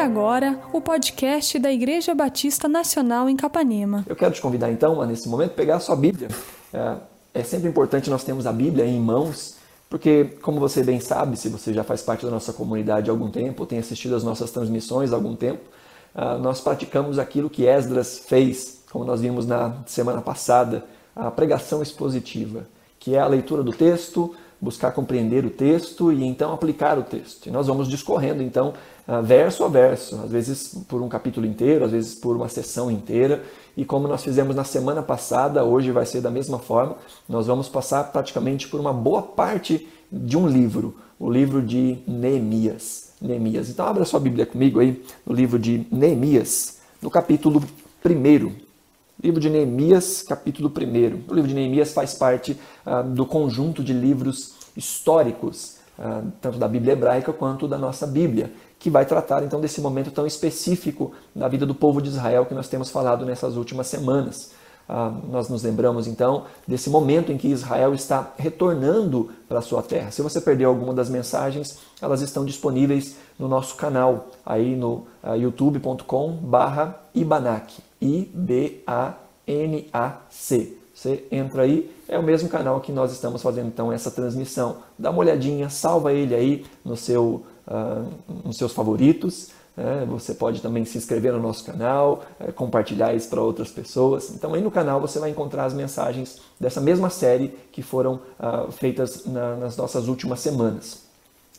agora o podcast da Igreja Batista Nacional em Capanema. Eu quero te convidar então a, nesse momento, pegar a sua Bíblia. É, é sempre importante nós termos a Bíblia em mãos, porque, como você bem sabe, se você já faz parte da nossa comunidade há algum tempo, ou tem assistido às nossas transmissões há algum tempo, uh, nós praticamos aquilo que Esdras fez, como nós vimos na semana passada, a pregação expositiva, que é a leitura do texto, buscar compreender o texto e então aplicar o texto. E nós vamos discorrendo então ah, verso a verso, às vezes por um capítulo inteiro, às vezes por uma sessão inteira. E como nós fizemos na semana passada, hoje vai ser da mesma forma. Nós vamos passar praticamente por uma boa parte de um livro, o livro de Neemias. Neemias. Então abra sua Bíblia comigo aí no livro de Neemias, no capítulo 1. Livro de Neemias, capítulo 1. O livro de Neemias faz parte ah, do conjunto de livros históricos, ah, tanto da Bíblia hebraica quanto da nossa Bíblia, que vai tratar então desse momento tão específico da vida do povo de Israel que nós temos falado nessas últimas semanas. Ah, nós nos lembramos então desse momento em que Israel está retornando para a sua terra. Se você perdeu alguma das mensagens, elas estão disponíveis no nosso canal, aí no uh, youtube.com/ibanac. I-B-A-N-A-C. Você entra aí, é o mesmo canal que nós estamos fazendo então essa transmissão. Dá uma olhadinha, salva ele aí no seu, uh, nos seus favoritos. É, você pode também se inscrever no nosso canal, é, compartilhar isso para outras pessoas. Então aí no canal você vai encontrar as mensagens dessa mesma série que foram uh, feitas na, nas nossas últimas semanas.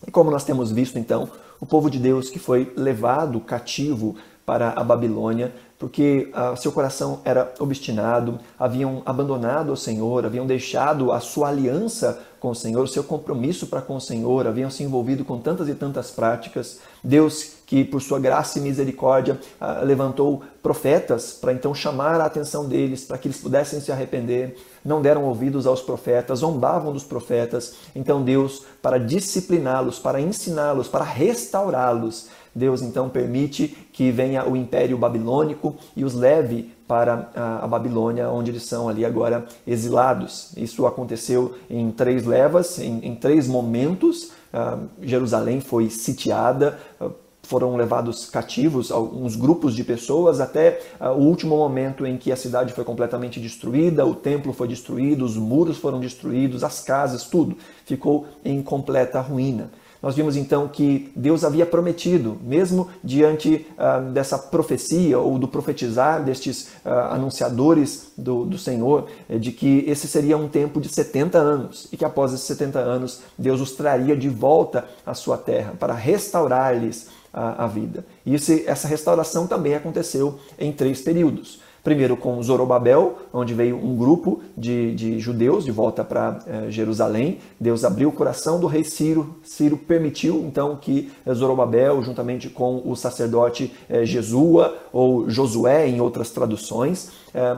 E como nós temos visto então, o povo de Deus que foi levado cativo para a Babilônia, porque uh, seu coração era obstinado, haviam abandonado o Senhor, haviam deixado a sua aliança com o Senhor, o seu compromisso para com o Senhor, haviam se envolvido com tantas e tantas práticas. Deus, que por sua graça e misericórdia uh, levantou profetas para então chamar a atenção deles, para que eles pudessem se arrepender, não deram ouvidos aos profetas, zombavam dos profetas. Então Deus, para discipliná-los, para ensiná-los, para restaurá-los, Deus então permite que venha o Império Babilônico e os leve para a Babilônia, onde eles são ali agora exilados. Isso aconteceu em três levas, em, em três momentos. Uh, Jerusalém foi sitiada, uh, foram levados cativos alguns grupos de pessoas até uh, o último momento em que a cidade foi completamente destruída, o templo foi destruído, os muros foram destruídos, as casas, tudo ficou em completa ruína. Nós vimos então que Deus havia prometido, mesmo diante uh, dessa profecia ou do profetizar destes uh, anunciadores do, do Senhor, eh, de que esse seria um tempo de 70 anos e que após esses 70 anos Deus os traria de volta à sua terra para restaurar-lhes a, a vida. E esse, essa restauração também aconteceu em três períodos. Primeiro com Zorobabel, onde veio um grupo de, de judeus de volta para eh, Jerusalém. Deus abriu o coração do rei Ciro. Ciro permitiu então que eh, Zorobabel, juntamente com o sacerdote eh, Jesua ou Josué, em outras traduções,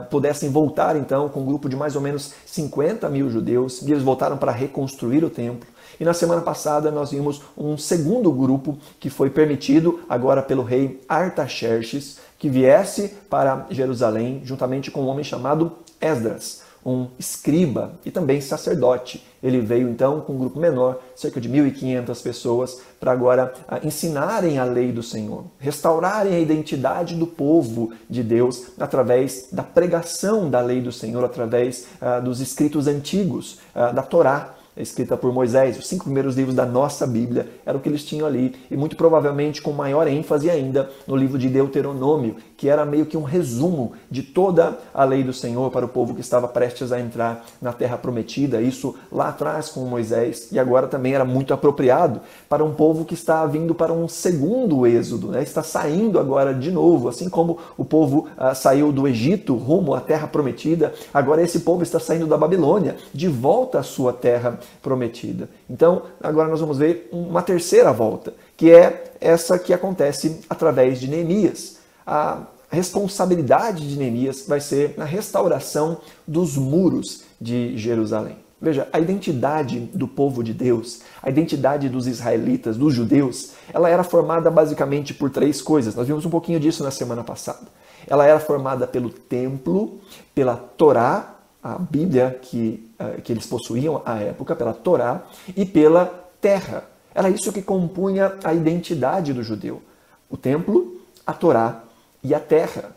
pudessem voltar então com um grupo de mais ou menos 50 mil judeus. E eles voltaram para reconstruir o templo. E na semana passada nós vimos um segundo grupo que foi permitido agora pelo rei Artaxerxes que viesse para Jerusalém juntamente com um homem chamado Esdras, um escriba e também sacerdote. Ele veio então com um grupo menor, cerca de 1.500 pessoas, para agora ah, ensinarem a lei do Senhor, restaurarem a identidade do povo de Deus através da pregação da lei do Senhor, através uh, dos escritos antigos, uh, da Torá escrita por Moisés, os cinco primeiros livros da nossa Bíblia, era o que eles tinham ali, e muito provavelmente com maior ênfase ainda no livro de Deuteronômio, que era meio que um resumo de toda a lei do Senhor para o povo que estava prestes a entrar na terra prometida, isso lá atrás com Moisés, e agora também era muito apropriado para um povo que está vindo para um segundo êxodo, né? está saindo agora de novo, assim como o povo ah, saiu do Egito rumo à terra prometida, agora esse povo está saindo da Babilônia de volta à sua terra prometida. Então, agora nós vamos ver uma terceira volta, que é essa que acontece através de Neemias. A responsabilidade de Neemias vai ser na restauração dos muros de Jerusalém. Veja, a identidade do povo de Deus, a identidade dos israelitas, dos judeus, ela era formada basicamente por três coisas. Nós vimos um pouquinho disso na semana passada. Ela era formada pelo templo, pela Torá, a Bíblia que, uh, que eles possuíam à época, pela Torá, e pela terra. Era isso que compunha a identidade do judeu. o templo, a Torá e a terra.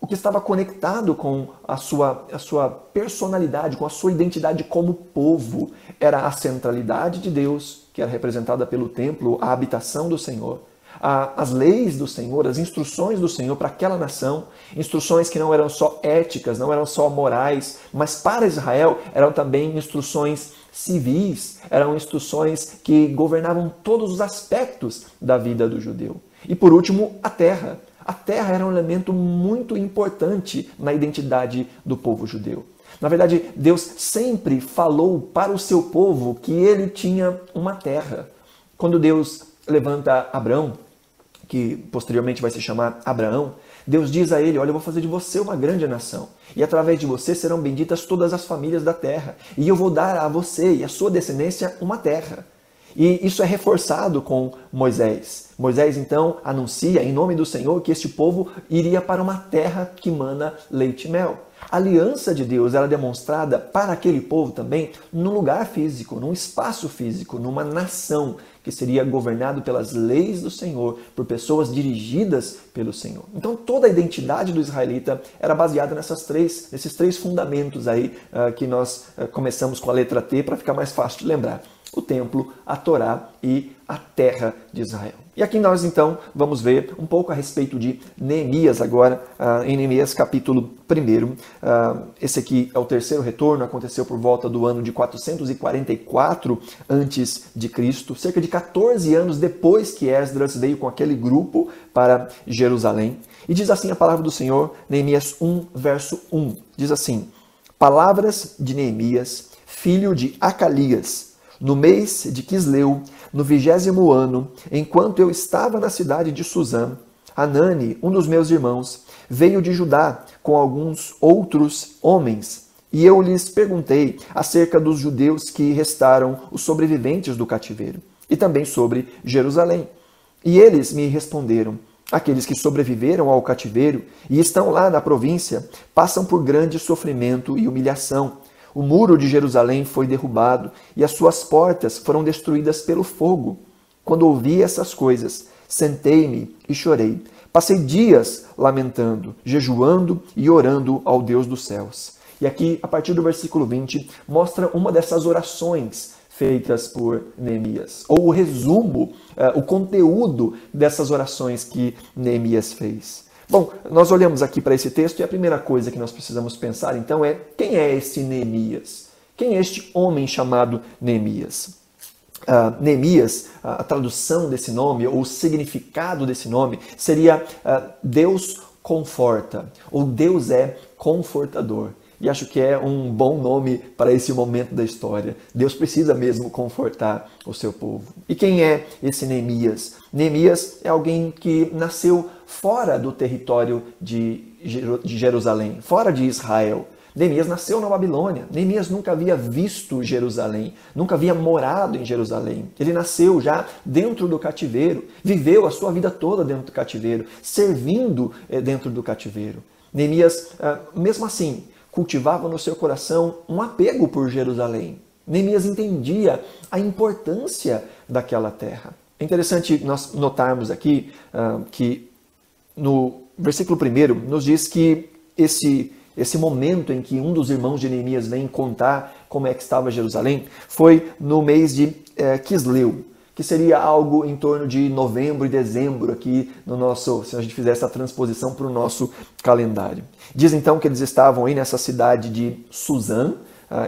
O que estava conectado com a sua, a sua personalidade, com a sua identidade como povo, era a centralidade de Deus, que era representada pelo templo, a habitação do Senhor, a, as leis do Senhor, as instruções do Senhor para aquela nação, instruções que não eram só éticas, não eram só morais, mas para Israel eram também instruções civis, eram instruções que governavam todos os aspectos da vida do judeu. E por último, a terra. A terra era um elemento muito importante na identidade do povo judeu. Na verdade, Deus sempre falou para o seu povo que ele tinha uma terra. Quando Deus levanta Abraão, que posteriormente vai se chamar Abraão, Deus diz a ele: Olha, eu vou fazer de você uma grande nação, e através de você serão benditas todas as famílias da terra, e eu vou dar a você e a sua descendência uma terra. E isso é reforçado com Moisés. Moisés então anuncia em nome do Senhor que este povo iria para uma terra que mana leite e mel. A aliança de Deus era demonstrada para aquele povo também num lugar físico, num espaço físico, numa nação que seria governado pelas leis do Senhor, por pessoas dirigidas pelo Senhor. Então toda a identidade do israelita era baseada nessas três, nesses três fundamentos aí uh, que nós uh, começamos com a letra T para ficar mais fácil de lembrar o templo, a Torá e a terra de Israel. E aqui nós então vamos ver um pouco a respeito de Neemias agora, uh, em Neemias capítulo 1. Uh, esse aqui é o terceiro retorno, aconteceu por volta do ano de 444 antes de Cristo, cerca de 14 anos depois que Esdras veio com aquele grupo para Jerusalém. E diz assim a palavra do Senhor, Neemias 1, verso 1. Diz assim: Palavras de Neemias, filho de Acalias, no mês de Quisleu, no vigésimo ano, enquanto eu estava na cidade de Suzã, Anani, um dos meus irmãos, veio de Judá com alguns outros homens. E eu lhes perguntei acerca dos judeus que restaram, os sobreviventes do cativeiro, e também sobre Jerusalém. E eles me responderam: Aqueles que sobreviveram ao cativeiro e estão lá na província passam por grande sofrimento e humilhação o muro de Jerusalém foi derrubado e as suas portas foram destruídas pelo fogo. Quando ouvi essas coisas, sentei-me e chorei. Passei dias lamentando, jejuando e orando ao Deus dos céus. E aqui, a partir do versículo 20, mostra uma dessas orações feitas por Neemias, ou o resumo, uh, o conteúdo dessas orações que Neemias fez. Bom, nós olhamos aqui para esse texto e a primeira coisa que nós precisamos pensar então é quem é esse Neemias? Quem é este homem chamado Neemias? Uh, Neemias, a tradução desse nome, ou o significado desse nome, seria uh, Deus conforta, ou Deus é confortador. E acho que é um bom nome para esse momento da história. Deus precisa mesmo confortar o seu povo. E quem é esse Neemias? Neemias é alguém que nasceu fora do território de Jerusalém, fora de Israel. Neemias nasceu na Babilônia. Neemias nunca havia visto Jerusalém, nunca havia morado em Jerusalém. Ele nasceu já dentro do cativeiro, viveu a sua vida toda dentro do cativeiro, servindo eh, dentro do cativeiro. Neemias, ah, mesmo assim, cultivava no seu coração um apego por Jerusalém. Neemias entendia a importância daquela terra. É interessante nós notarmos aqui uh, que no versículo 1 nos diz que esse, esse momento em que um dos irmãos de Neemias vem contar como é que estava Jerusalém foi no mês de eh, Quisleu que seria algo em torno de novembro e dezembro aqui no nosso, se a gente fizesse a transposição para o nosso calendário. Diz então que eles estavam aí nessa cidade de Suzã,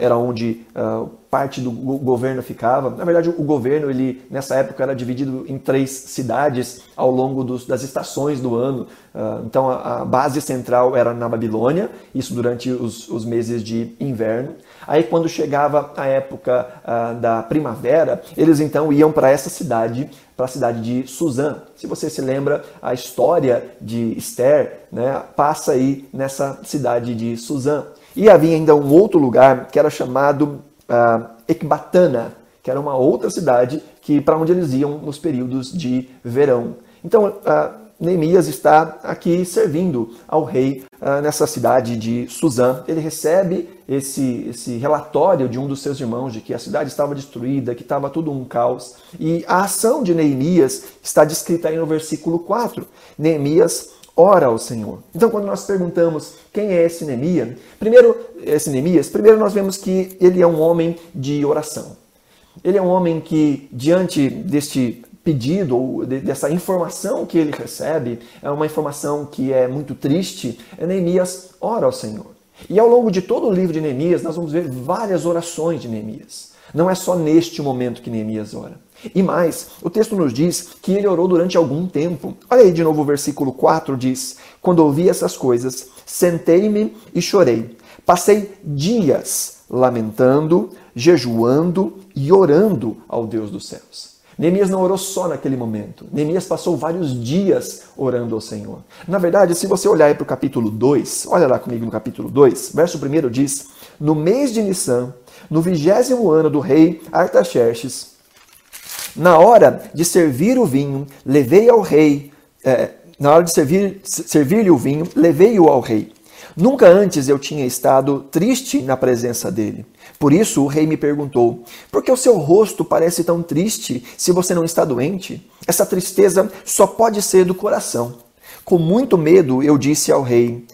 era onde uh, parte do governo ficava. Na verdade, o governo ele nessa época era dividido em três cidades ao longo dos, das estações do ano. Uh, então, a, base central era na Babilônia, isso durante os, os meses de inverno. Aí, quando chegava a época da primavera, eles então iam para essa cidade, para a cidade de Suzã. Se você se lembra, a história de Esther né, passa aí nessa cidade de Suzã. E havia ainda um outro lugar que era chamado uh, Ecbatana, que era uma outra cidade que para onde eles iam nos períodos de verão. Então, uh, Neemias está aqui servindo ao rei uh, nessa cidade de Suzã. Ele recebe esse, esse relatório de um dos seus irmãos de que a cidade estava destruída, que estava tudo um caos. E a ação de Neemias está descrita aí no versículo 4. Neemias ora ao Senhor. Então, quando nós perguntamos quem é esse Neemias, primeiro, esse Neemias, primeiro nós vemos que ele é um homem de oração. Ele é um homem que, diante deste pedido ou dessa informação que ele recebe, é uma informação que é muito triste, Neemias ora ao Senhor. E ao longo de todo o livro de Neemias, nós vamos ver várias orações de Neemias. Não é só neste momento que Neemias ora. E mais, o texto nos diz que ele orou durante algum tempo. Olha aí de novo o versículo 4 diz: Quando ouvi essas coisas, sentei-me e chorei. Passei dias lamentando, jejuando e orando ao Deus dos céus. Neemias não orou só naquele momento. Neemias passou vários dias orando ao Senhor. Na verdade, se você olhar para o capítulo 2, olha lá comigo no capítulo 2, verso 1 diz: No mês de Nissan, no vigésimo ano do rei Artaxerxes, na hora de servir o vinho, levei ao rei, é, na hora de servir-lhe servir o vinho, levei-o ao rei. Nunca antes eu tinha estado triste na presença dele. Por isso o rei me perguntou: Por que o seu rosto parece tão triste se você não está doente? Essa tristeza só pode ser do coração. Com muito medo eu disse ao rei: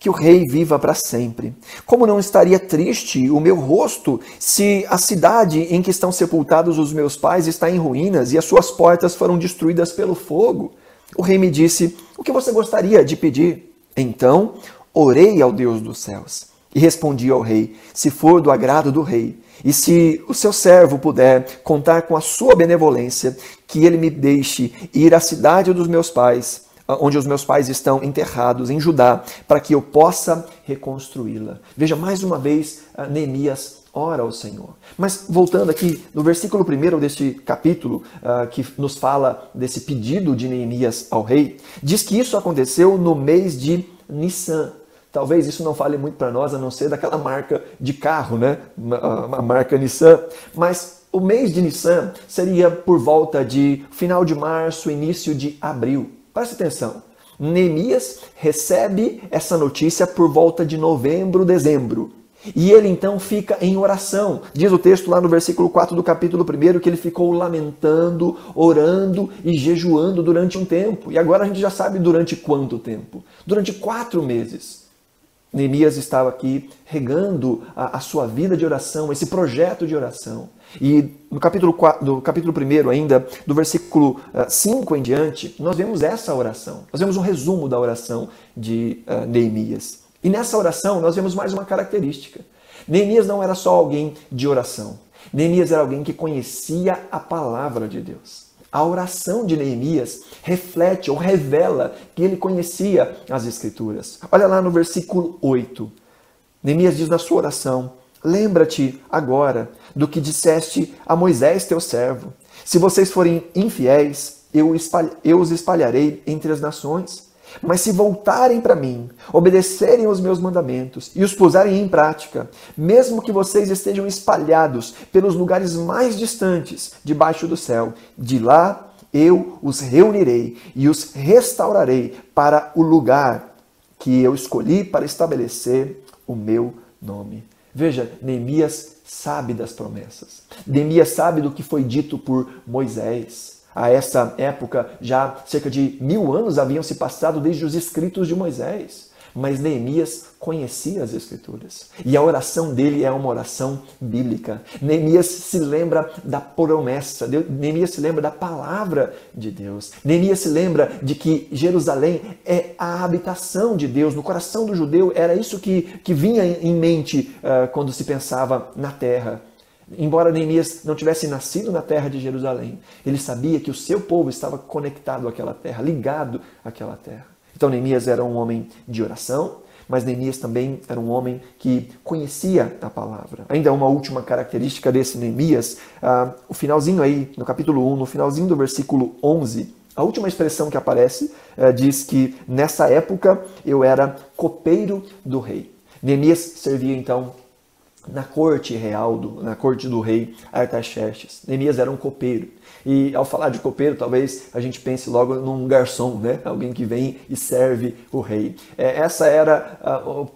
Que o rei viva para sempre. Como não estaria triste o meu rosto se a cidade em que estão sepultados os meus pais está em ruínas e as suas portas foram destruídas pelo fogo? O rei me disse: O que você gostaria de pedir? Então orei ao Deus dos céus e respondi ao rei: Se for do agrado do rei, e se o seu servo puder contar com a sua benevolência, que ele me deixe ir à cidade dos meus pais, onde os meus pais estão enterrados, em Judá, para que eu possa reconstruí-la. Veja mais uma vez Neemias ora ao Senhor. Mas voltando aqui no versículo 1 deste capítulo, uh, que nos fala desse pedido de Neemias ao rei, diz que isso aconteceu no mês de Nissan. Talvez isso não fale muito para nós, a não ser daquela marca de carro, né? A marca Nissan. Mas o mês de Nissan seria por volta de final de março, início de abril. Preste atenção. Neemias recebe essa notícia por volta de novembro, dezembro. E ele então fica em oração. Diz o texto lá no versículo 4 do capítulo 1 que ele ficou lamentando, orando e jejuando durante um tempo. E agora a gente já sabe durante quanto tempo? Durante quatro meses. Neemias estava aqui regando a, a, sua vida de oração, esse projeto de oração. E no capítulo, 4, do capítulo 1 ainda, do versículo 5 uh, em diante, nós vemos essa oração. Nós vemos um resumo da oração de uh, Neemias. E nessa oração nós vemos mais uma característica. Neemias não era só alguém de oração. Neemias era alguém que conhecia a palavra de Deus. A oração de Neemias reflete ou revela que ele conhecia as Escrituras. Olha lá no versículo 8. Neemias diz na sua oração: Lembra-te agora do que disseste a Moisés, teu servo. Se vocês forem infiéis, eu, eu os espalharei entre as nações. Mas se voltarem para mim, obedecerem aos meus mandamentos e os puserem em prática, mesmo que vocês estejam espalhados pelos lugares mais distantes debaixo do céu, de lá eu os reunirei e os restaurarei para o lugar que eu escolhi para estabelecer o meu nome. Veja, Neemias sabe das promessas. Neemias sabe do que foi dito por Moisés. A essa época, já cerca de mil anos haviam se passado desde os escritos de Moisés. Mas Neemias conhecia as Escrituras. E a oração dele é uma oração bíblica. Neemias se lembra da promessa, Neemias se lembra da palavra de Deus. Neemias se lembra de que Jerusalém é a habitação de Deus. No coração do judeu era isso que, que vinha em mente uh, quando se pensava na terra. Embora Neemias não tivesse nascido na terra de Jerusalém, ele sabia que o seu povo estava conectado àquela terra, ligado àquela terra. Então Neemias era um homem de oração, mas Neemias também era um homem que conhecia a palavra. Ainda uma última característica desse Neemias, ah, o finalzinho aí, no capítulo 1, no finalzinho do versículo 11, a última expressão que aparece ah, diz que nessa época eu era copeiro do rei. Neemias servia então na corte real, do, na corte do rei Artaxerxes. Neemias era um copeiro. E ao falar de copeiro, talvez a gente pense logo num garçom, né? alguém que vem e serve o rei. É, essa era uh,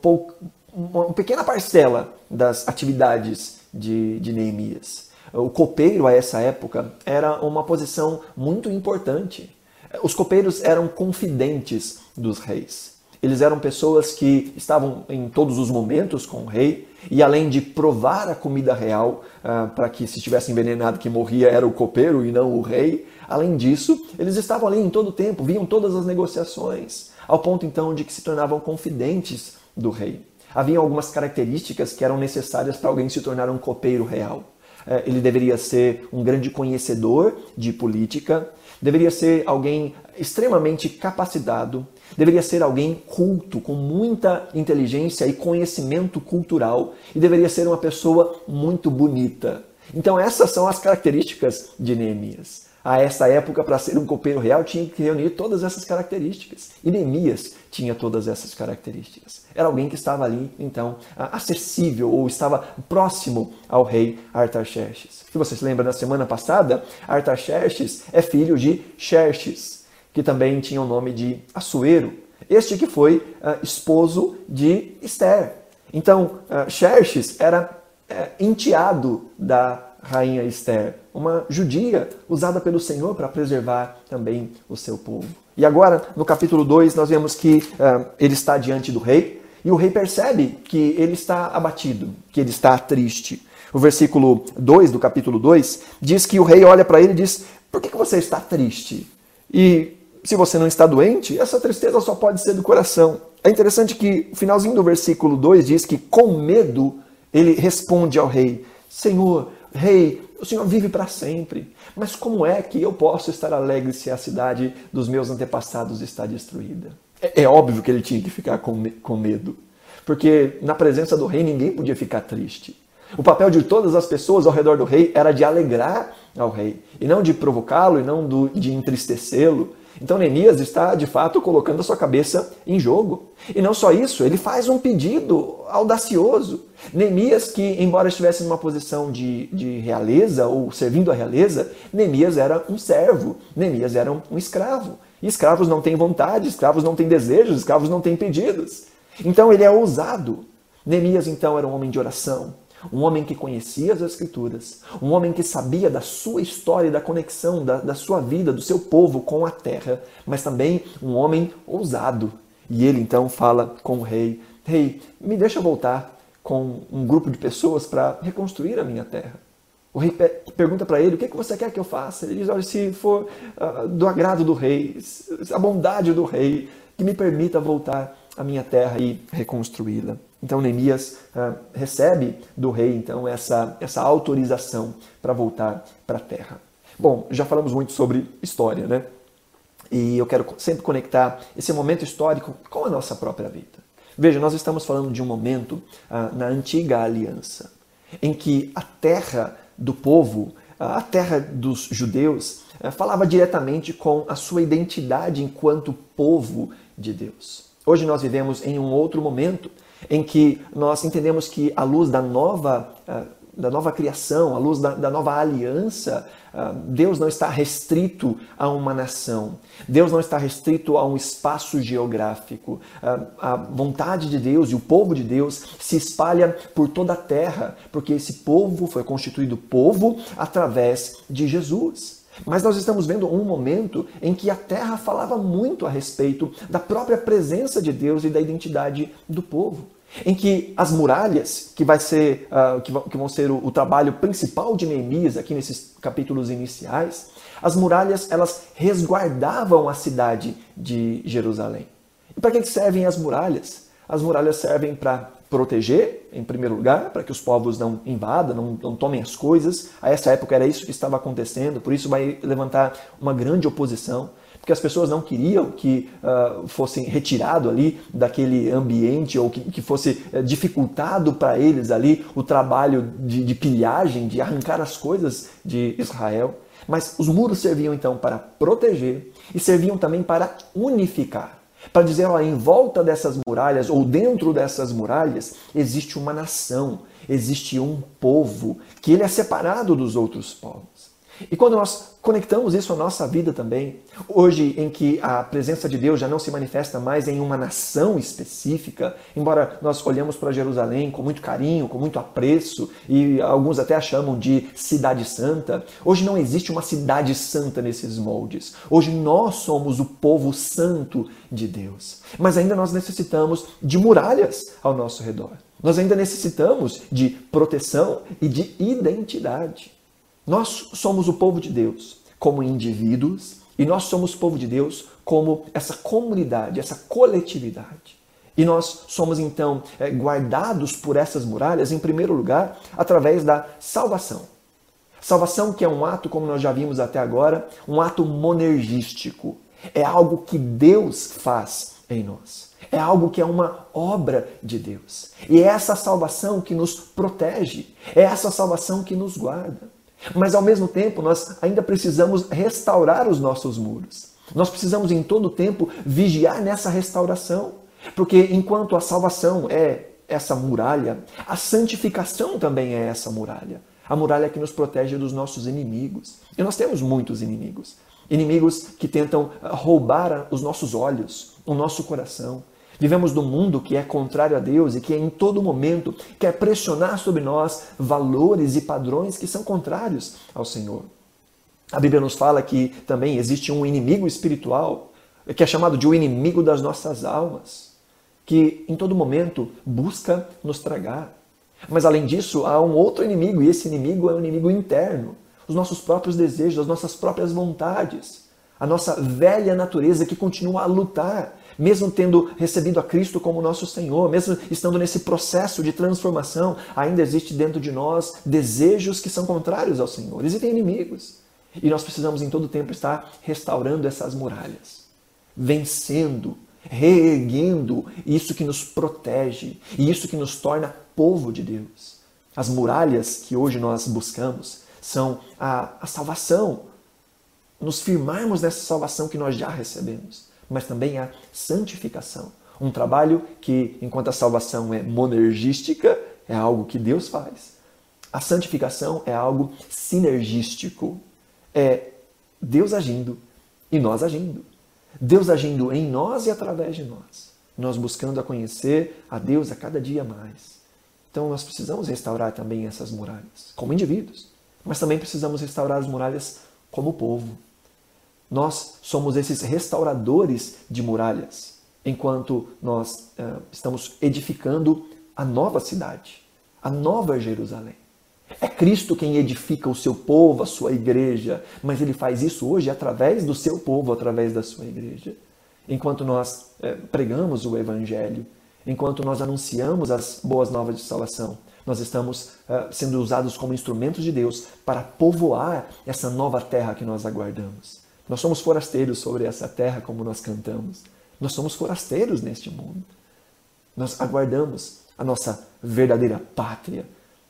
uma pequena parcela das atividades de, de Neemias. O copeiro, a essa época, era uma posição muito importante. Os copeiros eram confidentes dos reis. Eles eram pessoas que estavam em todos os momentos com o rei, e além de provar a comida real, ah, para que se estivesse envenenado que morria era o copeiro e não o rei, além disso, eles estavam ali em todo o tempo, viam todas as negociações, ao ponto então de que se tornavam confidentes do rei. Havia algumas características que eram necessárias para alguém se tornar um copeiro real. Eh, ele deveria ser um grande conhecedor de política, deveria ser alguém extremamente capacitado, deveria ser alguém culto, com muita inteligência e conhecimento cultural, e deveria ser uma pessoa muito bonita. Então, essas são as características de Neemias. A essa época, para ser um copeiro real, tinha que reunir todas essas características. E Neemias tinha todas essas características. Era alguém que estava ali, então, acessível ou estava próximo ao rei Artaxerxes. Se você se lembra, na semana passada, Artaxerxes é filho de Xerxes que também tinha o nome de Assuero, este que foi uh, esposo de Esther. Então, uh, Xerxes era uh, enteado da rainha Esther, uma judia usada pelo Senhor para preservar também o seu povo. E agora, no capítulo 2, nós vemos que uh, ele está diante do rei e o rei percebe que ele está abatido, que ele está triste. O versículo 2 do capítulo 2 diz que o rei olha para ele e diz: Por que, que você está triste? E se você não está doente, essa tristeza só pode ser do coração. É interessante que o finalzinho do versículo 2 diz que com medo ele responde ao rei: Senhor, rei, o Senhor vive para sempre. Mas como é que eu posso estar alegre se a cidade dos meus antepassados está destruída? É, é óbvio que ele tinha que ficar com, com medo, porque na presença do rei ninguém podia ficar triste. O papel de todas as pessoas ao redor do rei era de alegrar ao rei, e não de provocá-lo, e não do, de entristecê-lo. Então Neemias está de fato colocando a sua cabeça em jogo. E não só isso, ele faz um pedido audacioso. Neemias, que embora estivesse numa posição de, de realeza ou servindo a realeza, Neemias era um servo, Neemias era um, um escravo. E escravos não têm vontade, escravos não têm desejos, escravos não têm pedidos. Então ele é ousado. Neemias então era um homem de oração, um homem que conhecia as Escrituras, um homem que sabia da sua história e da conexão da, da sua vida, do seu povo com a terra, mas também um homem ousado. E ele então fala com o rei: Rei, me deixa voltar com um grupo de pessoas para reconstruir a minha terra. O rei pergunta para ele: O que, é que você quer que eu faça? Ele diz: Olha, se for uh, do agrado do rei, a bondade do rei, que me permita voltar à minha terra e reconstruí-la. Então Neemias uh, recebe do rei então essa, essa autorização para voltar para a terra. Bom, já falamos muito sobre história, né? E eu quero sempre conectar esse momento histórico com a nossa própria vida. Veja, nós estamos falando de um momento uh, na antiga aliança, em que a terra do povo, uh, a terra dos judeus, falava diretamente com a sua identidade enquanto povo de Deus. Hoje nós vivemos em um outro momento em que nós entendemos que a luz da nova, eh, da nova criação, a luz da, da nova aliança, eh, Deus não está restrito a uma nação, Deus não está restrito a um espaço geográfico. Eh, a vontade de Deus e o povo de Deus se espalha por toda a terra, porque esse povo foi constituído povo através de Jesus. Mas nós estamos vendo um momento em que a terra falava muito a respeito da própria presença de Deus e da identidade do povo. Em que as muralhas, que, vai ser, uh, que, vão, ser o, o, trabalho principal de Neemias aqui nesses capítulos iniciais, as muralhas elas resguardavam a cidade de Jerusalém. E para que servem as muralhas? As muralhas servem para proteger, em primeiro lugar, para que os povos não invadam, não, não, tomem as coisas. A essa época era isso que estava acontecendo, por isso vai levantar uma grande oposição, porque as pessoas não queriam que uh, fossem retirado ali daquele ambiente ou que, que fosse uh, dificultado para eles ali o trabalho de, de pilhagem, de arrancar as coisas de Israel. Mas os muros serviam então para proteger e serviam também para unificar Para dizer, ó, em volta dessas muralhas ou dentro dessas muralhas existe uma nação, existe um povo que ele é separado dos outros povos. E quando nós conectamos isso à nossa vida também, hoje em que a presença de Deus já não se manifesta mais em uma nação específica, embora nós olhamos para Jerusalém com muito carinho, com muito apreço, e alguns até a chamam de cidade santa, hoje não existe uma cidade santa nesses moldes. Hoje nós somos o povo santo de Deus. Mas ainda nós necessitamos de muralhas ao nosso redor. Nós ainda necessitamos de proteção e de identidade. Nós somos o povo de Deus como indivíduos e nós somos o povo de Deus como essa comunidade, essa coletividade. E nós somos então eh, guardados por essas muralhas, em primeiro lugar, através da salvação. Salvação que é um ato, como nós já vimos até agora, um ato monergístico. É algo que Deus faz em nós. É algo que é uma obra de Deus. E é essa salvação que nos protege, é essa salvação que nos guarda. Mas ao mesmo tempo, nós ainda precisamos restaurar os nossos muros. Nós precisamos em todo tempo vigiar nessa restauração, porque enquanto a salvação é essa muralha, a santificação também é essa muralha. A muralha que nos protege dos nossos inimigos. E nós temos muitos inimigos. Inimigos que tentam roubar os nossos olhos, o nosso coração, Vivemos num mundo que é contrário a Deus e que em todo momento quer pressionar sobre nós valores e padrões que são contrários ao Senhor. A Bíblia nos fala que também existe um inimigo espiritual, que é chamado de o inimigo das nossas almas, que em todo momento busca nos tragar. Mas além disso, há um outro inimigo, e esse inimigo é um inimigo interno, os nossos próprios desejos, as nossas próprias vontades, a nossa velha natureza que continua a lutar mesmo tendo recebido a Cristo como nosso Senhor, mesmo estando nesse processo de transformação, ainda existe dentro de nós desejos que são contrários ao Senhor. Existem inimigos. E nós precisamos em todo tempo estar restaurando essas muralhas, vencendo, reerguendo isso que nos protege e isso que nos torna povo de Deus. As muralhas que hoje nós buscamos são a, a salvação, nos firmarmos nessa salvação que nós já recebemos mas também a santificação. Um trabalho que, enquanto a salvação é monergística, é algo que Deus faz. A santificação é algo sinergístico. É Deus agindo e nós agindo. Deus agindo em nós e através de nós. Nós buscando a conhecer a Deus a cada dia mais. Então nós precisamos restaurar também essas muralhas, como indivíduos. Mas também precisamos restaurar as muralhas como povo. Nós somos esses restauradores de muralhas, enquanto nós uh, estamos edificando a nova cidade, a nova Jerusalém. É Cristo quem edifica o seu povo, a sua igreja, mas ele faz isso hoje através do seu povo, através da sua igreja. Enquanto nós eh, pregamos o Evangelho, enquanto nós anunciamos as boas novas de salvação, nós estamos uh, sendo usados como instrumentos de Deus para povoar essa nova terra que nós aguardamos. Nós somos forasteiros sobre essa terra, como nós cantamos. Nós somos forasteiros neste mundo. Nós aguardamos a nossa verdadeira pátria.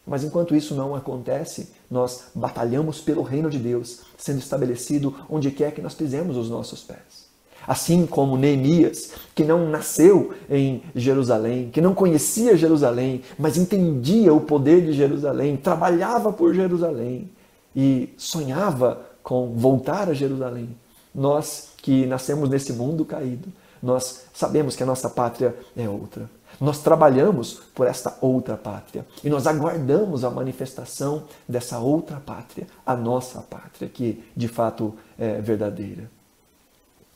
Mas enquanto isso não acontece, nós batalhamos pelo reino de Deus, sendo estabelecido onde quer que nós pisemos os nossos pés. Assim como Neemias, que não nasceu em Jerusalém, que não conhecia Jerusalém, mas entendia o poder de Jerusalém, trabalhava por Jerusalém e sonhava com voltar a Jerusalém. Nós que nascemos nesse mundo caído, nós sabemos que a nossa pátria é outra. Nós trabalhamos por esta outra pátria e nós aguardamos a manifestação dessa outra pátria, a nossa pátria, que de fato é verdadeira.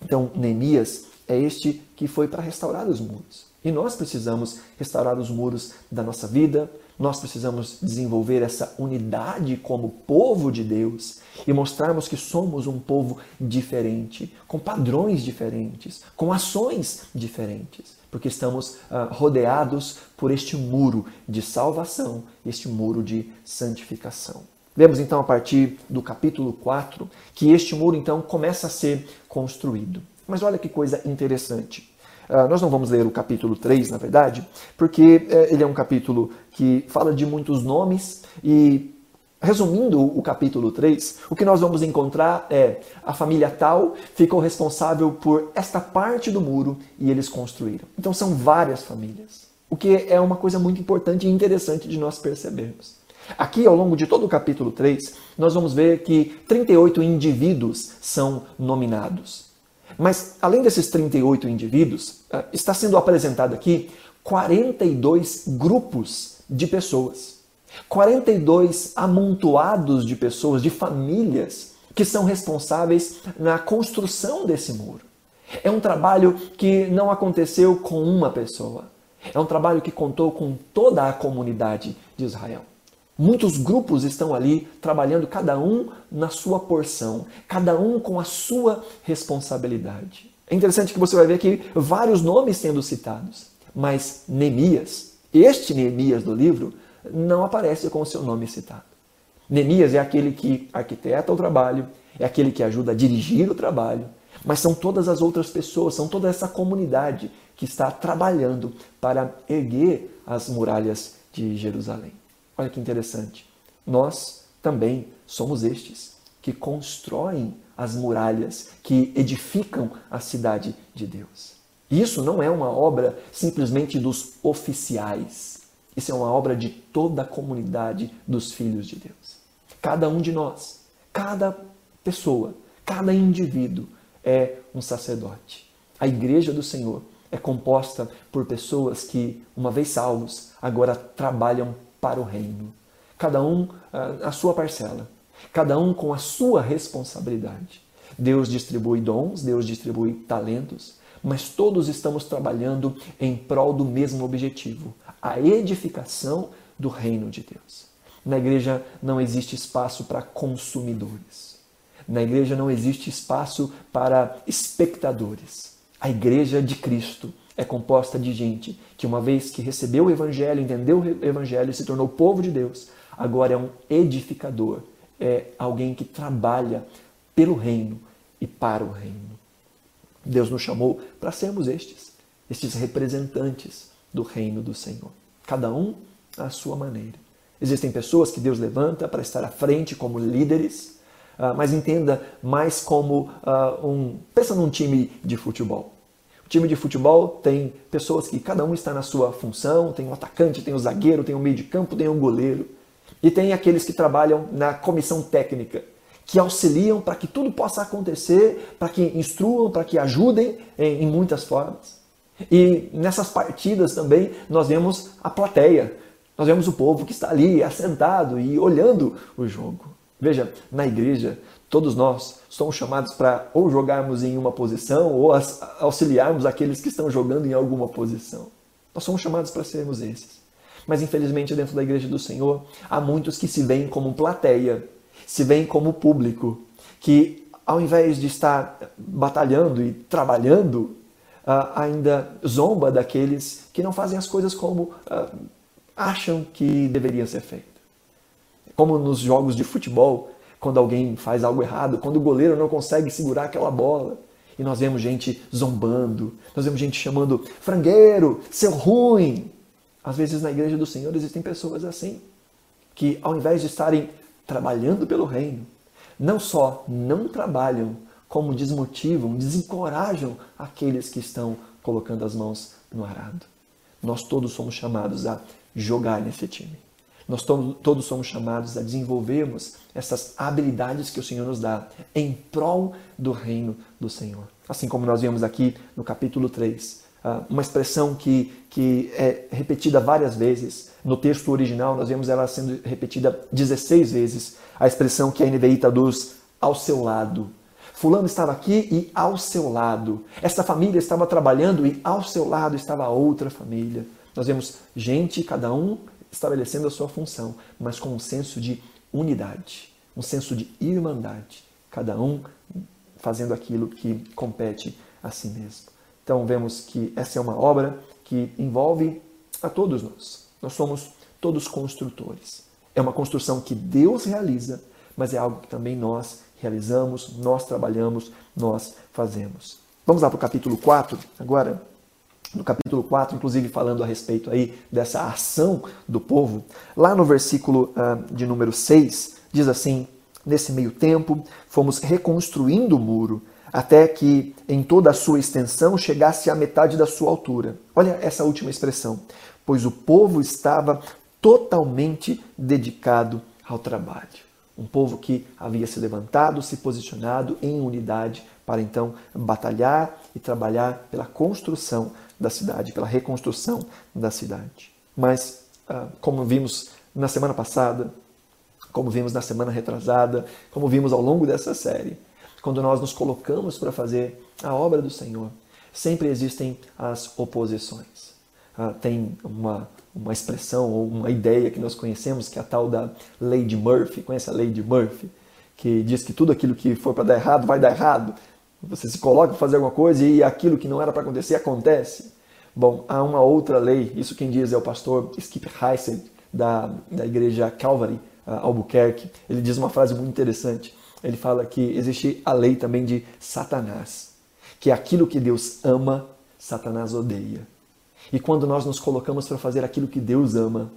Então, Neemias é este que foi para restaurar os muros. E nós precisamos restaurar os muros da nossa vida, nós precisamos desenvolver essa unidade como povo de Deus e mostrarmos que somos um povo diferente, com padrões diferentes, com ações diferentes, porque estamos uh, rodeados por este muro de salvação, este muro de santificação. Vemos então a partir do capítulo 4 que este muro então começa a ser construído. Mas olha que coisa interessante. Uh, nós não vamos ler o capítulo 3, na verdade, porque uh, ele é um capítulo que fala de muitos nomes e Resumindo o capítulo 3, o que nós vamos encontrar é a família tal ficou responsável por esta parte do muro e eles construíram. Então são várias famílias, o que é uma coisa muito importante e interessante de nós percebermos. Aqui, ao longo de todo o capítulo 3, nós vamos ver que 38 indivíduos são nominados. Mas, além desses 38 indivíduos, eh, está sendo apresentado aqui 42 grupos de pessoas. 42 amontoados de pessoas, de famílias, que são responsáveis na construção desse muro. É um trabalho que não aconteceu com uma pessoa. É um trabalho que contou com toda a comunidade de Israel. Muitos grupos estão ali trabalhando, cada um na sua porção, cada um com a sua responsabilidade. É interessante que você vai ver aqui vários nomes sendo citados, mas Neemias, este Neemias do livro, não aparece com o seu nome citado. Neemias é aquele que arquiteta o trabalho, é aquele que ajuda a dirigir o trabalho, mas são todas as outras pessoas, são toda essa comunidade que está trabalhando para erguer as muralhas de Jerusalém. Olha que interessante. Nós também somos estes que constroem as muralhas, que edificam a cidade de Deus. Isso não é uma obra simplesmente dos oficiais. Isso é uma obra de toda a comunidade dos filhos de Deus. Cada um de nós, cada pessoa, cada indivíduo é um sacerdote. A igreja do Senhor é composta por pessoas que, uma vez salvos, agora trabalham para o reino. Cada um a sua parcela, cada um com a sua responsabilidade. Deus distribui dons, Deus distribui talentos, mas todos estamos trabalhando em prol do mesmo objetivo, a edificação do reino de Deus. Na igreja não existe espaço para consumidores. Na igreja não existe espaço para espectadores. A igreja de Cristo é composta de gente que, uma vez que recebeu o Evangelho, entendeu o Evangelho e se tornou povo de Deus, agora é um edificador, é alguém que trabalha pelo reino e para o reino. Deus nos chamou para sermos estes, estes representantes do reino do Senhor. Cada um à sua maneira. Existem pessoas que Deus levanta para estar à frente como líderes, ah, mas entenda mais como ah, um. Pensa num time de futebol. O time de futebol tem pessoas que cada um está na sua função, tem um atacante, tem um zagueiro, tem um meio de campo, tem um goleiro. E tem aqueles que trabalham na comissão técnica, que auxiliam para que tudo possa acontecer, para que instruam, para que ajudem em, em muitas formas. E nessas partidas também nós vemos a plateia, nós vemos o povo que está ali assentado e olhando o jogo. Veja, na igreja, todos nós somos chamados para ou jogarmos em uma posição ou auxiliarmos aqueles que estão jogando em alguma posição. Nós somos chamados para sermos esses. Mas infelizmente, dentro da igreja do Senhor, há muitos que se veem como plateia, se veem como público, que ao invés de estar batalhando e trabalhando uh, ainda zomba daqueles que não fazem as coisas como uh, acham que deveria ser feito. Como nos jogos de futebol, quando alguém faz algo errado, quando o goleiro não consegue segurar aquela bola. E nós vemos gente zombando, nós vemos gente chamando frangueiro, seu ruim. Às vezes na igreja do Senhor existem pessoas assim, que ao invés de estarem trabalhando pelo reino, não só não trabalham, como desmotivam, desencorajam aqueles que estão colocando as mãos no arado. Nós todos somos chamados a jogar nesse time. Nós todos somos chamados a desenvolvermos essas habilidades que o Senhor nos dá em prol do reino do Senhor. Assim como nós vemos aqui no capítulo 3, ah, uma expressão que, que é repetida várias vezes. No texto original, nós vemos ela sendo repetida 16 vezes. A expressão que a NVI traduz ao seu lado. Fulano estava aqui e ao seu lado. Esta família estava trabalhando e ao seu lado estava outra família. Nós vemos gente, cada um estabelecendo a sua função, mas com um senso de unidade, um senso de irmandade. Cada um fazendo aquilo que compete a si mesmo. Então vemos que essa é uma obra que envolve a todos nós. Nós somos todos construtores. É uma construção que Deus realiza, mas é algo que também nós realizamos, nós trabalhamos, nós fazemos. Vamos lá para o capítulo 4 agora. No capítulo 4, inclusive falando a respeito aí dessa ação do povo, lá no versículo uh, de número 6, diz assim: Nesse meio tempo, fomos reconstruindo o muro até que em toda a sua extensão chegasse à metade da sua altura. Olha essa última expressão. Pois o povo estava totalmente dedicado ao trabalho. Um povo que havia se levantado, se posicionado em unidade para então batalhar e trabalhar pela construção da cidade, pela reconstrução da cidade. Mas, ah, como vimos na semana passada, como vimos na semana retrasada, como vimos ao longo dessa série, quando nós nos colocamos para fazer a obra do Senhor, sempre existem as oposições. Ah, tem uma, uma expressão ou uma ideia que nós conhecemos, que é a tal da de Murphy. Conhece a de Murphy? Que diz que tudo aquilo que for para dar errado vai dar errado. Você se coloca para fazer alguma coisa e aquilo que não era para acontecer acontece. Bom, há uma outra lei, isso quem diz é o pastor Skip Heisen, da, da igreja Calvary, Albuquerque. Ele diz uma frase muito interessante. Ele fala que existe a lei também de Satanás, que é aquilo que Deus ama, Satanás odeia. E quando nós nos colocamos para fazer aquilo que Deus ama,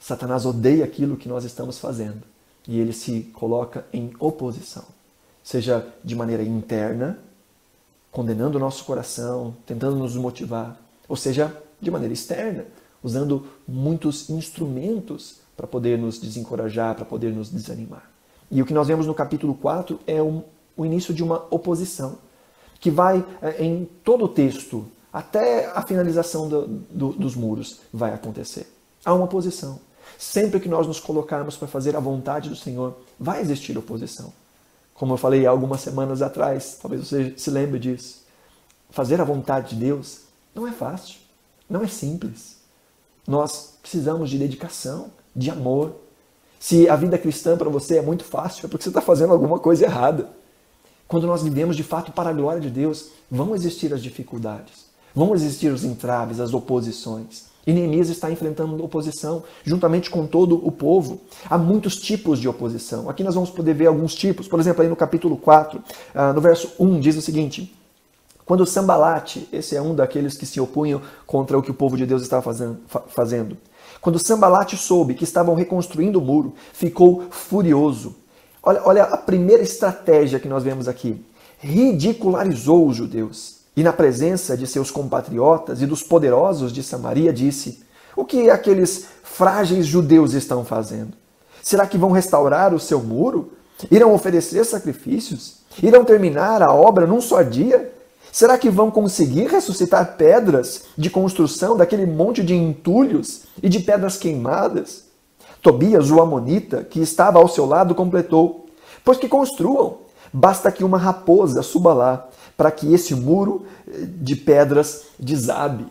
Satanás odeia aquilo que nós estamos fazendo e ele se coloca em oposição seja de maneira interna, condenando o nosso coração, tentando nos motivar, ou seja, de maneira externa, usando muitos instrumentos para poder nos desencorajar, para poder nos desanimar. E o que nós vemos no capítulo 4 é um, o início de uma oposição, que vai é, em todo o texto, até a finalização do, do, dos muros, vai acontecer. Há uma oposição. Sempre que nós nos colocarmos para fazer a vontade do Senhor, vai existir oposição. Como eu falei algumas semanas atrás, talvez você se lembre disso. Fazer a vontade de Deus não é fácil, não é simples. Nós precisamos de dedicação, de amor. Se a vida cristã para você é muito fácil, é porque você está fazendo alguma coisa errada. Quando nós vivemos de fato para a glória de Deus, vão existir as dificuldades, vão existir os entraves, as oposições. E Neemias está enfrentando oposição, juntamente com todo o povo. Há muitos tipos de oposição. Aqui nós vamos poder ver alguns tipos. Por exemplo, aí no capítulo 4, ah, no verso 1, diz o seguinte: Quando Sambalate, esse é um daqueles que se opunham contra o que o povo de Deus estava fazendo, quando Sambalate soube que estavam reconstruindo o muro, ficou furioso. Olha, olha a primeira estratégia que nós vemos aqui. Ridicularizou os judeus e na presença de seus compatriotas e dos poderosos de Samaria, disse: O que aqueles frágeis judeus estão fazendo? Será que vão restaurar o seu muro? Irão oferecer sacrifícios? Irão terminar a obra num só dia? Será que vão conseguir ressuscitar pedras de construção daquele monte de entulhos e de pedras queimadas? Tobias, o Amonita, que estava ao seu lado, completou: Pois que construam, basta que uma raposa suba lá para que esse muro eh, de pedras desabe.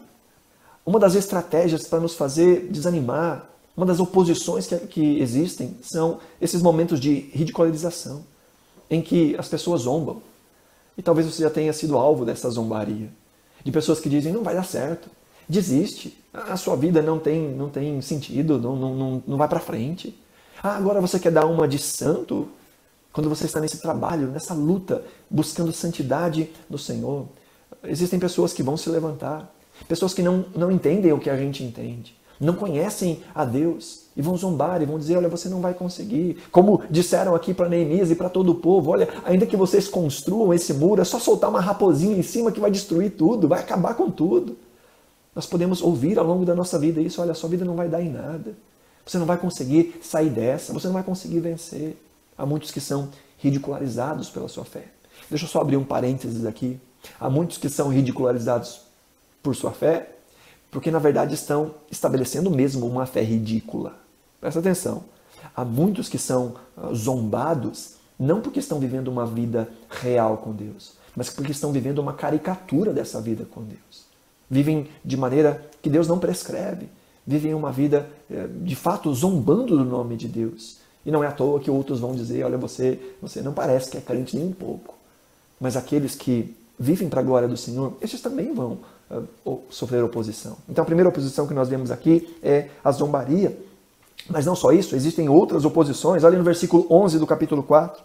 Uma das estratégias para nos fazer desanimar, uma das oposições que, que existem são esses momentos de ridicularização, em que as pessoas zombam. E talvez você já tenha sido alvo dessa zombaria. De pessoas que dizem, não vai dar certo, desiste, a sua vida não tem, não tem sentido, não, não, não, não vai para frente. Ah, agora você quer dar uma de santo? Quando você está nesse trabalho, nessa luta, buscando santidade no Senhor, existem pessoas que vão se levantar, pessoas que não, não entendem o que a gente entende, não conhecem a Deus e vão zombar e vão dizer: Olha, você não vai conseguir. Como disseram aqui para Neemias e para todo o povo: Olha, ainda que vocês construam esse muro, é só soltar uma raposinha em cima que vai destruir tudo, vai acabar com tudo. Nós podemos ouvir ao longo da nossa vida isso: Olha, a sua vida não vai dar em nada. Você não vai conseguir sair dessa, você não vai conseguir vencer. Há muitos que são ridicularizados pela sua fé. Deixa eu só abrir um parênteses aqui. Há muitos que são ridicularizados por sua fé, porque na verdade estão estabelecendo mesmo uma fé ridícula. Presta atenção. Há muitos que são ah, zombados não porque estão vivendo uma vida real com Deus, mas porque estão vivendo uma caricatura dessa vida com Deus. Vivem de maneira que Deus não prescreve. Vivem uma vida, eh, de fato, zombando do nome de Deus. E não é à toa que outros vão dizer: olha, você, você não parece que é crente nem um pouco. Mas aqueles que vivem para a glória do Senhor, esses também vão uh, sofrer oposição. Então a primeira oposição que nós vemos aqui é a zombaria. Mas não só isso, existem outras oposições. Olha no versículo 11 do capítulo 4.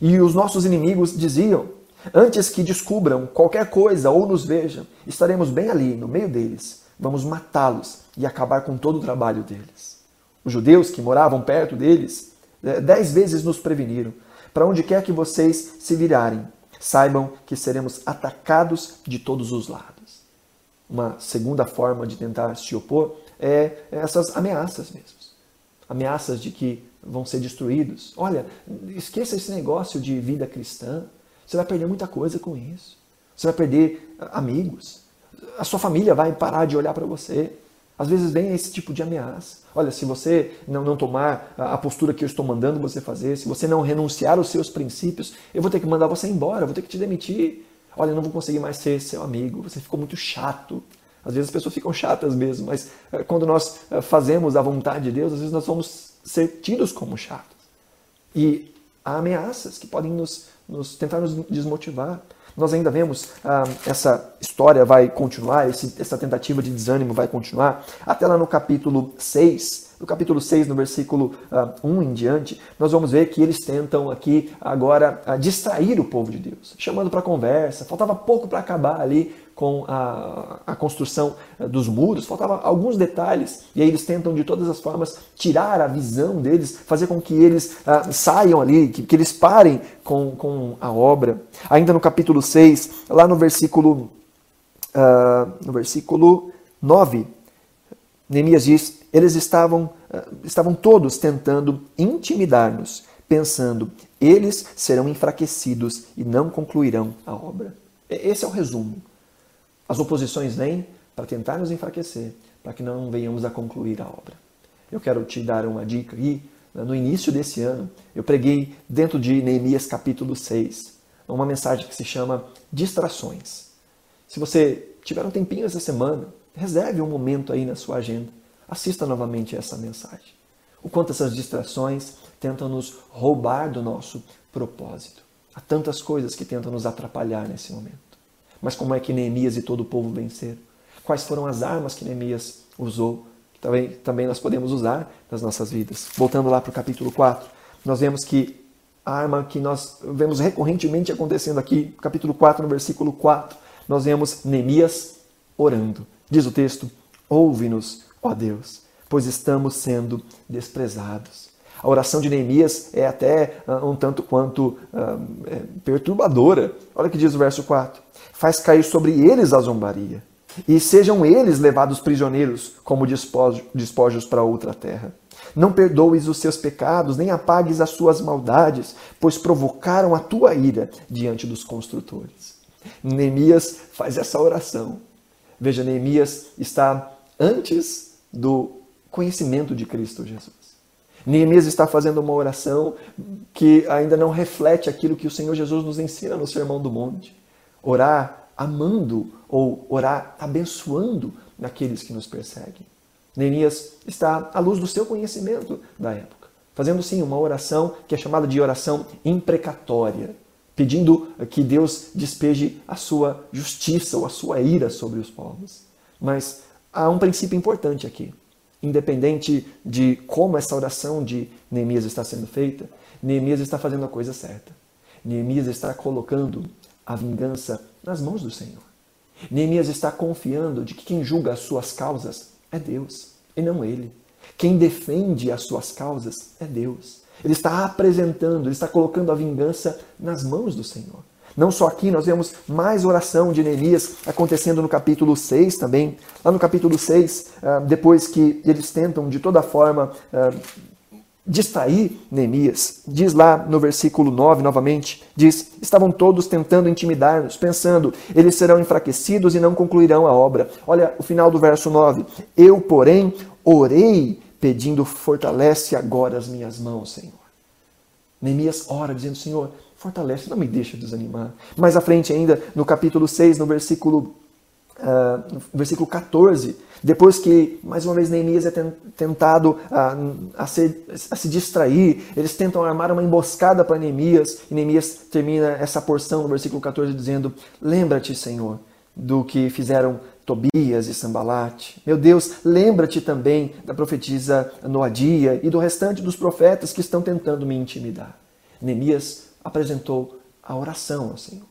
E os nossos inimigos diziam: Antes que descubram qualquer coisa ou nos vejam, estaremos bem ali, no meio deles. Vamos matá-los e acabar com todo o trabalho deles. Os judeus que moravam perto deles, dez vezes nos preveniram. Para onde quer que vocês se virarem, saibam que seremos atacados de todos os lados. Uma segunda forma de tentar se opor é essas ameaças mesmo. Ameaças de que vão ser destruídos. Olha, esqueça esse negócio de vida cristã. Você vai perder muita coisa com isso. Você vai perder amigos. A sua família vai parar de olhar para você. Às vezes vem esse tipo de ameaça. Olha, se você não, não tomar a postura que eu estou mandando você fazer, se você não renunciar aos seus princípios, eu vou ter que mandar você embora, vou ter que te demitir. Olha, eu não vou conseguir mais ser seu amigo, você ficou muito chato. Às vezes as pessoas ficam chatas mesmo, mas eh, quando nós eh, fazemos a vontade de Deus, às vezes nós vamos ser tidos como chatos. E há ameaças que podem nos, nos tentar nos desmotivar. Nós ainda vemos ah, essa história vai continuar, esse, essa tentativa de desânimo vai continuar, até lá no capítulo 6, no capítulo 6, no versículo uh, 1 em diante, nós vamos ver que eles tentam aqui agora uh, distrair o povo de Deus, chamando para conversa. Faltava pouco para acabar ali com a, a construção uh, dos muros, faltava alguns detalhes, e aí eles tentam de todas as formas tirar a visão deles, fazer com que eles uh, saiam ali, que, que, eles parem com, com a obra. Ainda no capítulo 6, lá no versículo, uh, no versículo 9, Neemias diz: eles estavam, eh, estavam todos tentando intimidar-nos, pensando, eles serão enfraquecidos e não concluirão a obra. Esse é o resumo. As oposições vêm para tentar nos enfraquecer, para que não venhamos a concluir a obra. Eu quero te dar uma dica aqui. No início desse ano, eu preguei dentro de Neemias capítulo 6, uma mensagem que se chama Distrações. Se você tiver um tempinho essa semana, reserve um momento aí na sua agenda assista novamente essa mensagem. O quanto essas distrações tentam nos roubar do nosso propósito. Há tantas coisas que tentam nos atrapalhar nesse momento. Mas como é que Neemias e todo o povo venceram? Quais foram as armas que Neemias usou? Que também, também nós podemos usar nas nossas vidas. Voltando lá para o capítulo 4, nós vemos que a arma que nós vemos recorrentemente acontecendo aqui, capítulo 4, no versículo 4, nós vemos Neemias orando. Diz o texto: Ouve-nos, ó Deus, pois estamos sendo desprezados. A oração de Neemias é até uh, um tanto quanto uh, é perturbadora. Olha o que diz o verso 4: Faz cair sobre eles a zombaria, e sejam eles levados prisioneiros como despojos, despojos para outra terra. Não perdoes os seus pecados, nem apagues as suas maldades, pois provocaram a tua ira diante dos construtores. Neemias faz essa oração. Veja, Neemias está antes do conhecimento de Cristo Jesus. Neemias está fazendo uma oração que ainda não reflete aquilo que o Senhor Jesus nos ensina no Sermão do Monte. Orar amando ou orar abençoando aqueles que nos perseguem. Neemias está à luz do seu conhecimento da época, fazendo sim uma oração que é chamada de oração imprecatória, pedindo que Deus despeje a sua justiça ou a sua ira sobre os povos. Mas há um princípio importante aqui. Independente de como essa oração de Neemias está sendo feita, Neemias está fazendo a coisa certa. Neemias está colocando a vingança nas mãos do Senhor. Neemias está confiando de que quem julga as suas causas é Deus e não ele. Quem defende as suas causas é Deus. Ele está apresentando, ele está colocando a vingança nas mãos do Senhor. Não só aqui, nós vemos mais oração de Neemias acontecendo no capítulo 6 também. Lá no capítulo 6, ah, depois que eles tentam de toda forma ah, distrair Neemias, diz lá no versículo 9 novamente, diz, estavam todos tentando intimidar-nos, pensando, eles serão enfraquecidos e não concluirão a obra. Olha o final do verso 9, eu, porém, orei pedindo, fortalece agora as minhas mãos, Senhor. Neemias ora dizendo, Senhor, Fortalece, não me deixa desanimar. Mais à frente ainda, no capítulo 6, no versículo, uh, no versículo 14, depois que, mais uma vez, Neemias é tentado a, a, a se distrair, eles tentam armar uma emboscada para Neemias, e Neemias termina essa porção no versículo 14 dizendo, lembra-te, Senhor, do que fizeram Tobias e Sambalate. Meu Deus, lembra-te também da profetisa Noadia e do restante dos profetas que estão tentando me intimidar. Neemias apresentou a oração ao Senhor.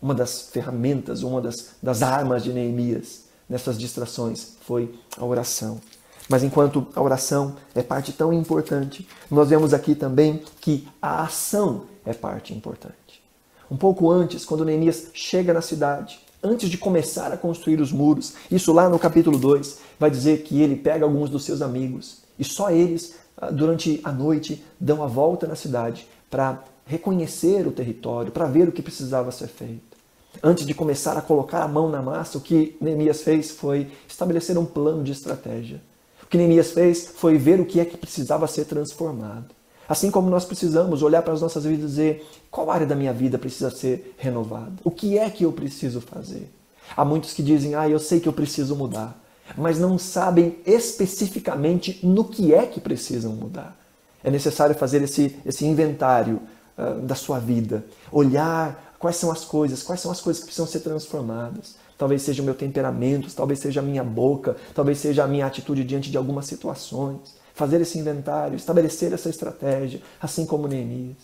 Uma das ferramentas, uma das, das armas de Neemias nessas distrações foi a oração. Mas enquanto a oração é parte tão importante, nós vemos aqui também que a ação é parte importante. Um pouco antes, quando Neemias chega na cidade, antes de começar a construir os muros, isso lá no capítulo 2, vai dizer que ele pega alguns dos seus amigos e só eles, ah, durante a noite, dão a volta na cidade para reconhecer o território, para ver o que precisava ser feito. Antes de começar a colocar a mão na massa, o que Neemias fez foi estabelecer um plano de estratégia. O que Neemias fez foi ver o que é que precisava ser transformado. Assim como nós precisamos olhar para as nossas vidas e dizer qual área da minha vida precisa ser renovada? O que é que eu preciso fazer? Há muitos que dizem, ah, eu sei que eu preciso mudar, mas não sabem especificamente no que é que precisam mudar. É necessário fazer esse, esse inventário uh, da sua vida, olhar quais são as coisas, quais são as coisas que precisam ser transformadas. Talvez seja o meu temperamento, talvez seja a minha boca, talvez seja a minha atitude diante de algumas situações. Fazer esse inventário, estabelecer essa estratégia, assim como Neemias.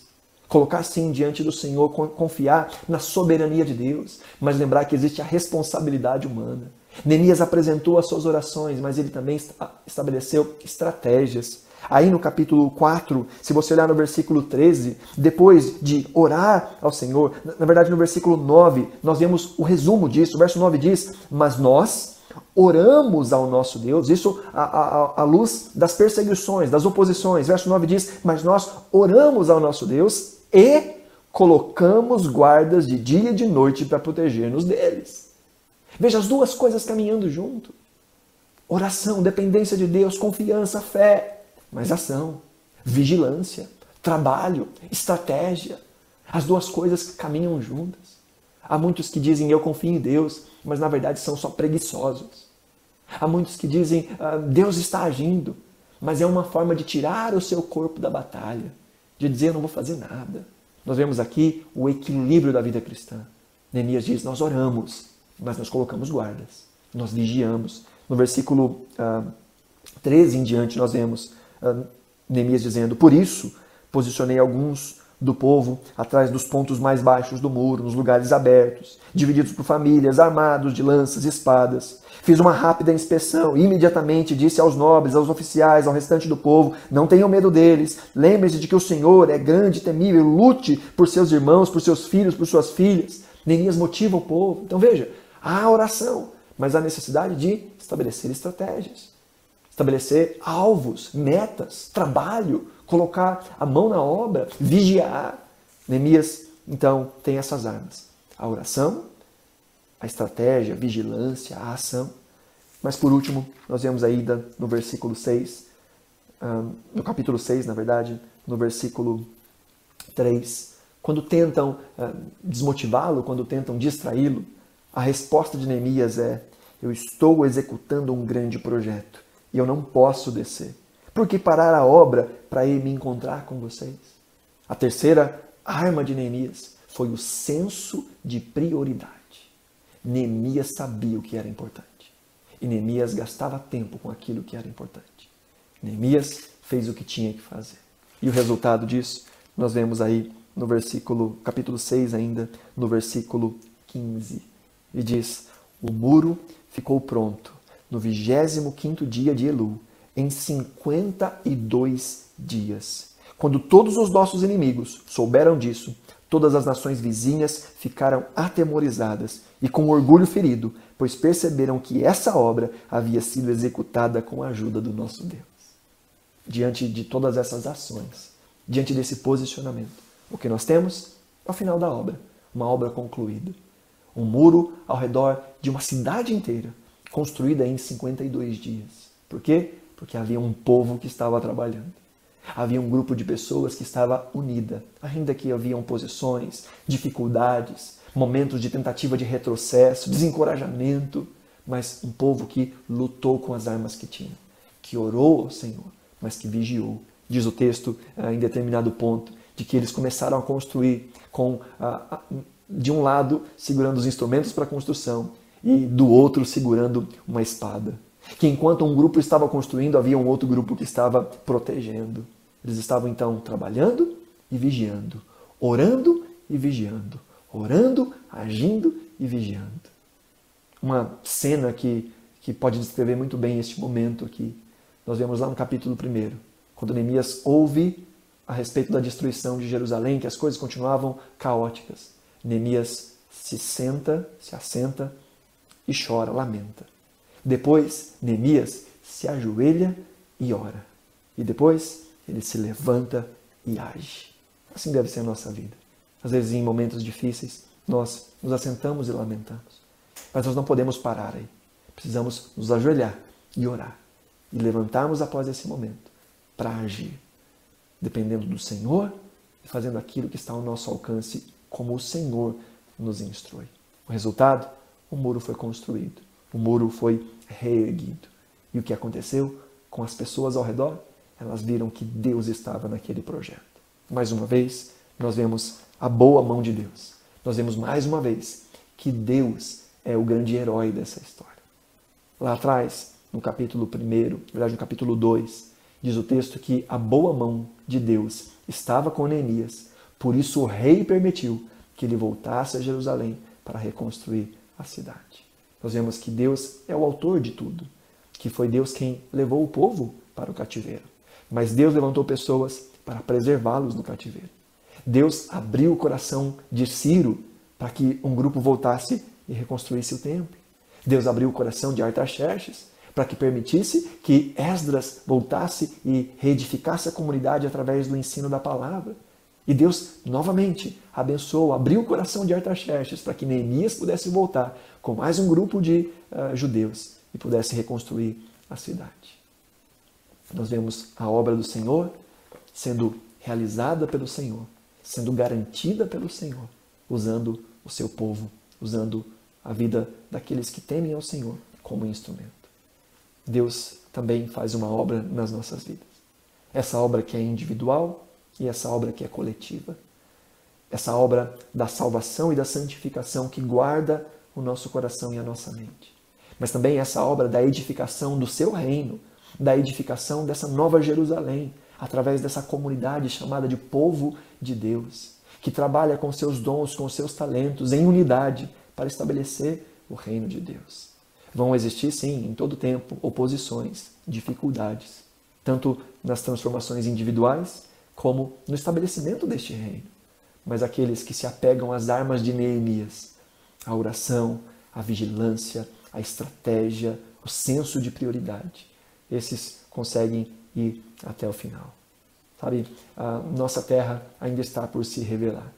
Colocar sim diante do Senhor, confiar na soberania de Deus, mas lembrar que existe a responsabilidade humana. Neemias apresentou as suas orações, mas ele também estabeleceu estratégias. Aí no capítulo 4, se você olhar no versículo 13, depois de orar ao Senhor, na verdade no versículo 9, nós vemos o resumo disso. O verso 9 diz: Mas nós oramos ao nosso Deus, isso à, luz das perseguições, das oposições. Verso 9 diz: Mas nós oramos ao nosso Deus e colocamos guardas de dia e de noite para proteger-nos deles. Veja as duas coisas caminhando junto. Oração, dependência de Deus, confiança, fé, mas ação, vigilância, trabalho, estratégia. As duas coisas caminham juntas. Há muitos que dizem eu confio em Deus, mas na verdade são só preguiçosos. Há muitos que dizem ah, Deus está agindo, mas é uma forma de tirar o seu corpo da batalha, de dizer eu não vou fazer nada. Nós vemos aqui o equilíbrio da vida cristã. Neemias diz: Nós oramos, mas nós colocamos guardas, nós vigiamos. No versículo ah, 13 em diante, nós vemos Neemias dizendo: Por isso posicionei alguns do povo atrás dos pontos mais baixos do muro, nos lugares abertos, divididos por famílias, armados de lanças e espadas. Fiz uma rápida inspeção e imediatamente disse aos nobres, aos oficiais, ao restante do povo: Não tenham medo deles. Lembre-se de que o Senhor é grande e temível. Lute por seus irmãos, por seus filhos, por suas filhas. Neemias motiva o povo. Então veja, há oração, mas há necessidade de estabelecer estratégias, estabelecer alvos, metas, trabalho, colocar a mão na obra, vigiar. Neemias, então, tem essas armas: a oração, a estratégia, a vigilância, a ação. Mas por último, nós vemos ainda no versículo 6, no capítulo 6, na verdade, no versículo 3, quando tentam desmotivá-lo, quando tentam distraí-lo, a resposta de Neemias é: Eu estou executando um grande projeto e eu não posso descer. Por que parar a obra para ir me encontrar com vocês? A terceira arma de Neemias foi o senso de prioridade. Neemias sabia o que era importante. E Neemias gastava tempo com aquilo que era importante. Neemias fez o que tinha que fazer. E o resultado disso nós vemos aí no versículo, capítulo 6 ainda, no versículo 15. E diz: O muro ficou pronto no vigésimo quinto dia de Elu, em 52 dias. Quando todos os nossos inimigos souberam disso, todas as nações vizinhas ficaram atemorizadas e com orgulho ferido, pois perceberam que essa obra havia sido executada com a ajuda do nosso Deus. Diante de todas essas ações, diante desse posicionamento, o que nós temos? Ao final da obra, uma obra concluída. Um muro ao redor de uma cidade inteira, construída em 52 dias. Por quê? Porque havia um povo que estava trabalhando. Havia um grupo de pessoas que estava unida, ainda que haviam oposições, dificuldades, momentos de tentativa de retrocesso, desencorajamento, mas um povo que lutou com as armas que tinha, que orou ao Senhor, mas que vigiou. Diz o texto eh, em determinado ponto de que eles começaram a construir com de um lado segurando os instrumentos para a construção e do outro segurando uma espada que enquanto um grupo estava construindo, havia um outro grupo que estava protegendo. Eles estavam então trabalhando e vigiando, orando e vigiando, orando, agindo e vigiando. Uma cena que, que pode descrever muito bem este momento aqui. Nós vemos lá no capítulo 1, quando Neemias ouve a respeito da destruição de Jerusalém, que as coisas continuavam caóticas. Neemias se senta, se assenta e chora, lamenta. Depois, Neemias se ajoelha e ora. E depois, ele se levanta e age. Assim deve ser a nossa vida. Às vezes, em momentos difíceis, nós nos assentamos e lamentamos. Mas nós não podemos parar aí. Precisamos nos ajoelhar e orar. E levantarmos após esse momento para agir, dependendo do Senhor e fazendo aquilo que está ao nosso alcance, como o Senhor nos instrui. O resultado? O muro foi construído, o muro foi reerguido. E o que aconteceu com as pessoas ao redor? Elas viram que Deus estava naquele projeto. Mais uma vez, nós vemos a boa mão de Deus. Nós vemos mais uma vez que Deus é o grande herói dessa história. Lá atrás, no capítulo 1, na verdade no capítulo 2, diz o texto que a boa mão de Deus estava com Neemias, por isso o rei permitiu que ele voltasse a Jerusalém para reconstruir a cidade. Nós vemos que Deus é o autor de tudo, que foi Deus quem levou o povo para o cativeiro. Mas Deus levantou pessoas para preservá-los no cativeiro. Deus abriu o coração de Ciro para que um grupo voltasse e reconstruísse o templo. Deus abriu o coração de Artaxerxes para que permitisse que Esdras voltasse e reedificasse a comunidade através do ensino da palavra. E Deus, novamente, abençoou, abriu o coração de Artaxerxes para que Neemias pudesse voltar com mais um grupo de uh, judeus e pudesse reconstruir a cidade. Nós vemos a obra do Senhor sendo realizada pelo Senhor, sendo garantida pelo Senhor, usando o seu povo, usando a vida daqueles que temem ao Senhor como instrumento. Deus também faz uma obra nas nossas vidas. Essa obra que é individual e essa obra que é coletiva. Essa obra da salvação e da santificação que guarda o nosso coração e a nossa mente. Mas também essa obra da edificação do seu reino, da edificação dessa nova Jerusalém, através dessa comunidade chamada de povo de Deus, que trabalha com seus dons, com seus talentos, em unidade, para estabelecer o reino de Deus. Vão existir, sim, em todo tempo, oposições, dificuldades, tanto nas transformações individuais, como no estabelecimento deste reino. Mas aqueles que se apegam às armas de Neemias, a oração, a vigilância, a estratégia, o senso de prioridade, esses conseguem ir até o final. Sabe, a nossa terra ainda está por se revelar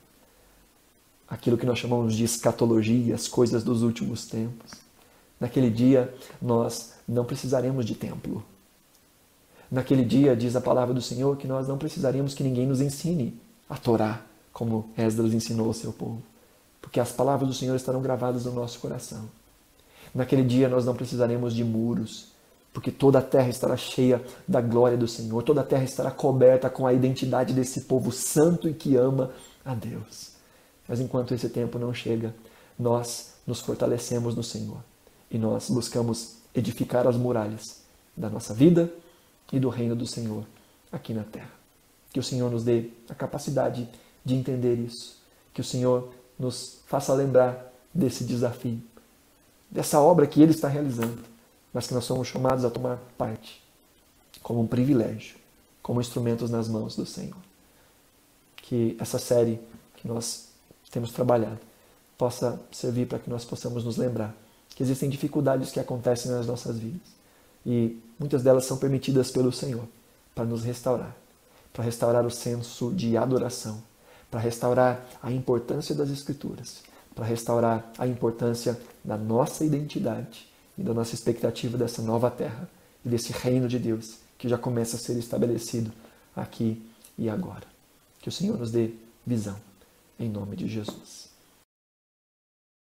aquilo que nós chamamos de escatologia, as coisas dos últimos tempos. Naquele dia, nós não precisaremos de templo. Naquele dia, diz a palavra do Senhor, que nós não precisaremos que ninguém nos ensine a Torá, como Esdras ensinou ao seu povo, porque as palavras do Senhor estarão gravadas no nosso coração. Naquele dia, nós não precisaremos de muros, porque toda a terra estará cheia da glória do Senhor, toda a terra estará coberta com a identidade desse povo santo e que ama a Deus. Mas enquanto esse tempo não chega, nós nos fortalecemos no Senhor e nós buscamos edificar as muralhas da nossa vida e do reino do Senhor aqui na terra. Que o Senhor nos dê a capacidade de entender isso, que o Senhor nos faça lembrar desse desafio, dessa obra que Ele está realizando, mas que nós somos chamados a tomar parte como um privilégio, como instrumentos nas mãos do Senhor. Que essa série que nós temos trabalhado possa servir para que nós possamos nos lembrar que existem dificuldades que acontecem nas nossas vidas e muitas delas são permitidas pelo Senhor para nos restaurar, para restaurar o senso de adoração, para restaurar a importância das Escrituras, para restaurar a importância da nossa identidade e da nossa expectativa dessa nova terra e desse reino de Deus que já começa a ser estabelecido aqui e agora. Que o Senhor nos dê visão em nome de Jesus.